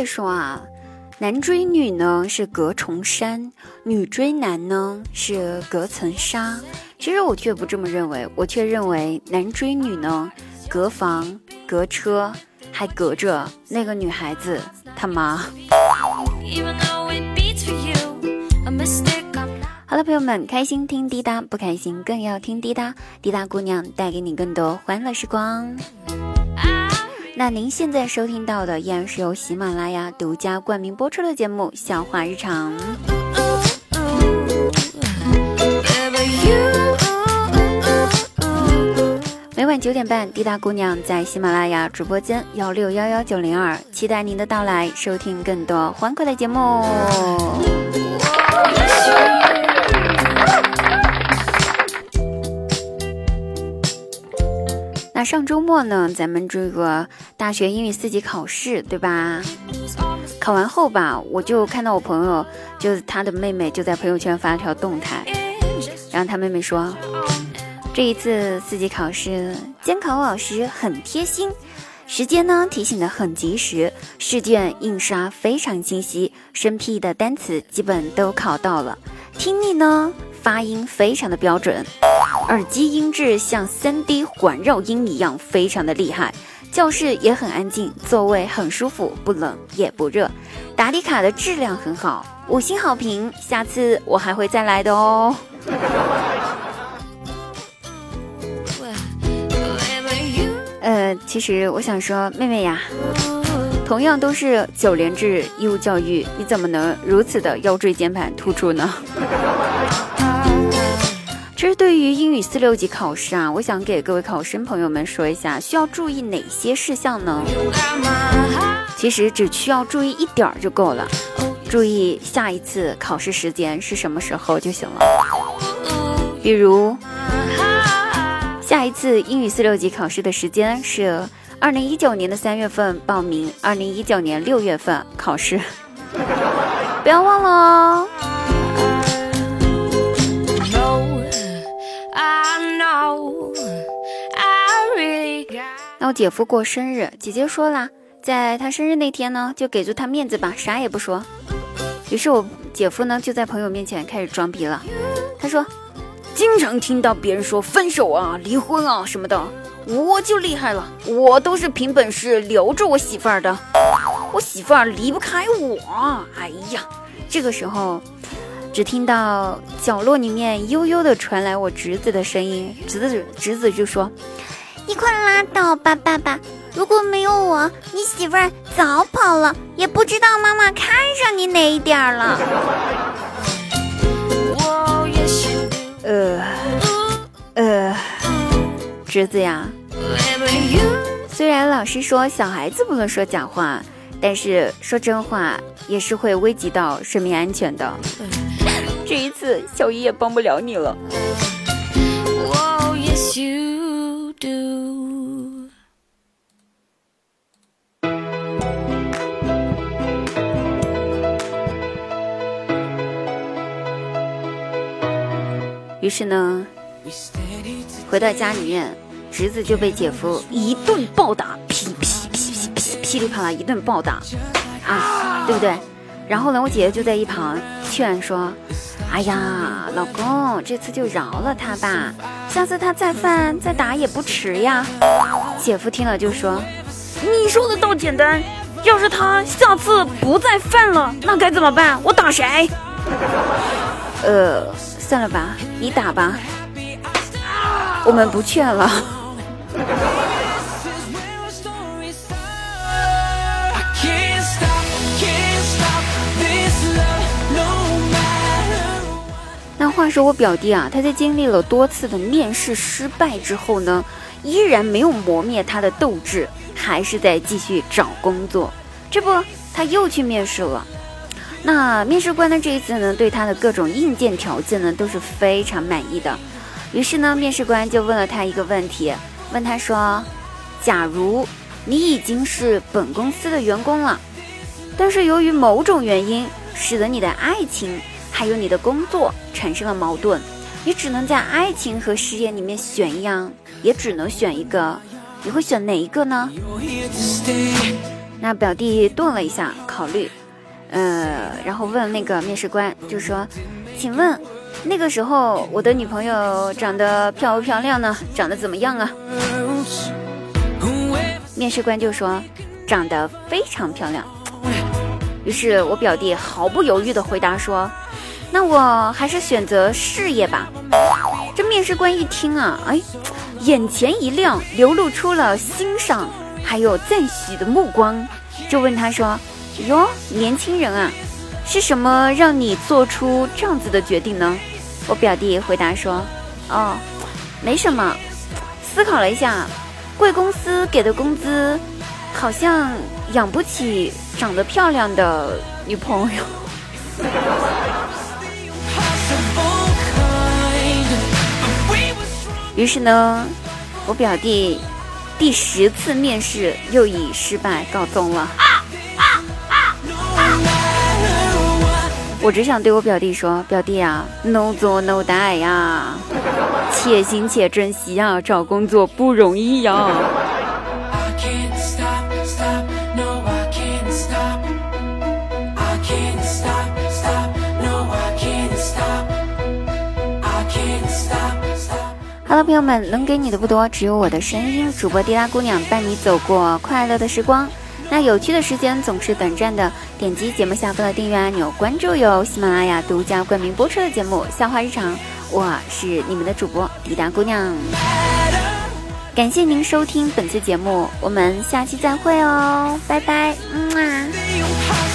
来说啊，男追女呢是隔重山，女追男呢是隔层纱。其实我却不这么认为，我却认为男追女呢隔房、隔车，还隔着那个女孩子他妈。好了，朋友们，开心听滴答，不开心更要听滴答。滴答姑娘带给你更多欢乐时光。那您现在收听到的依然是由喜马拉雅独家冠名播出的节目《笑话日常》。每晚九点半，滴答姑娘在喜马拉雅直播间幺六幺幺九零二，期待您的到来，收听更多欢快的节目。上周末呢，咱们这个大学英语四级考试，对吧？考完后吧，我就看到我朋友，就是他的妹妹，就在朋友圈发了条动态，然后他妹妹说，这一次四级考试，监考老师很贴心，时间呢提醒的很及时，试卷印刷非常清晰，生僻的单词基本都考到了，听力呢发音非常的标准。耳机音质像 3D 环绕音一样，非常的厉害。教室也很安静，座位很舒服，不冷也不热。打底卡的质量很好，五星好评。下次我还会再来的哦。呃，其实我想说，妹妹呀，同样都是九连制义务教育，你怎么能如此的腰椎间盘突出呢？其实对于英语四六级考试啊，我想给各位考生朋友们说一下，需要注意哪些事项呢？其实只需要注意一点儿就够了，注意下一次考试时间是什么时候就行了。比如，下一次英语四六级考试的时间是二零一九年的三月份报名，二零一九年六月份考试，不要忘了哦。姐夫过生日，姐姐说了，在他生日那天呢，就给足他面子吧，啥也不说。于是我姐夫呢，就在朋友面前开始装逼了。他说：“经常听到别人说分手啊、离婚啊什么的，我就厉害了，我都是凭本事留着我媳妇儿的，我媳妇儿离不开我。”哎呀，这个时候，只听到角落里面悠悠的传来我侄子的声音，侄子侄子就说。你快拉倒吧，爸爸！如果没有我，你媳妇儿早跑了，也不知道妈妈看上你哪一点了。呃呃，侄子呀，虽然老师说小孩子不能说假话，但是说真话也是会危及到生命安全的。这一次，小姨也帮不了你了。于是呢，回到家里面，侄子就被姐夫一顿暴打，噼噼噼噼噼噼里啪啦一顿暴打，啊，对不对？然后呢，我姐姐就在一旁劝说：“哎呀，老公，这次就饶了他吧，下次他再犯再打也不迟呀。”姐夫听了就说：“你说的倒简单，要是他下次不再犯了，那该怎么办？我打谁？”呃。算了吧，你打吧，我们不劝了。那话说我表弟啊，他在经历了多次的面试失败之后呢，依然没有磨灭他的斗志，还是在继续找工作。这不，他又去面试了。那面试官呢？这一次呢，对他的各种硬件条件呢，都是非常满意的。于是呢，面试官就问了他一个问题，问他说：“假如你已经是本公司的员工了，但是由于某种原因，使得你的爱情还有你的工作产生了矛盾，你只能在爱情和事业里面选一样，也只能选一个，你会选哪一个呢？”那表弟顿了一下，考虑，呃，然后问那个面试官，就说：“请问那个时候我的女朋友长得漂不漂亮呢？长得怎么样啊？”面试官就说：“长得非常漂亮。”于是我表弟毫不犹豫地回答说：“那我还是选择事业吧。”这面试官一听啊，哎，眼前一亮，流露出了欣赏还有赞许的目光，就问他说：“哟，年轻人啊，是什么让你做出这样子的决定呢？”我表弟回答说：“哦，没什么，思考了一下，贵公司给的工资好像养不起长得漂亮的女朋友。”于是呢，我表弟第十次面试又以失败告终了。我只想对我表弟说：“表弟啊，no 做 no die 呀，且行且珍惜啊，找工作不容易呀。”好了，朋友们，能给你的不多，只有我的声音。主播滴答姑娘伴你走过快乐的时光。那有趣的时间总是短暂的，点击节目下方的订阅按钮，关注由喜马拉雅独家冠名播出的节目《笑话日常》，我是你们的主播滴答姑娘。感谢您收听本次节目，我们下期再会哦，拜拜，嗯啊。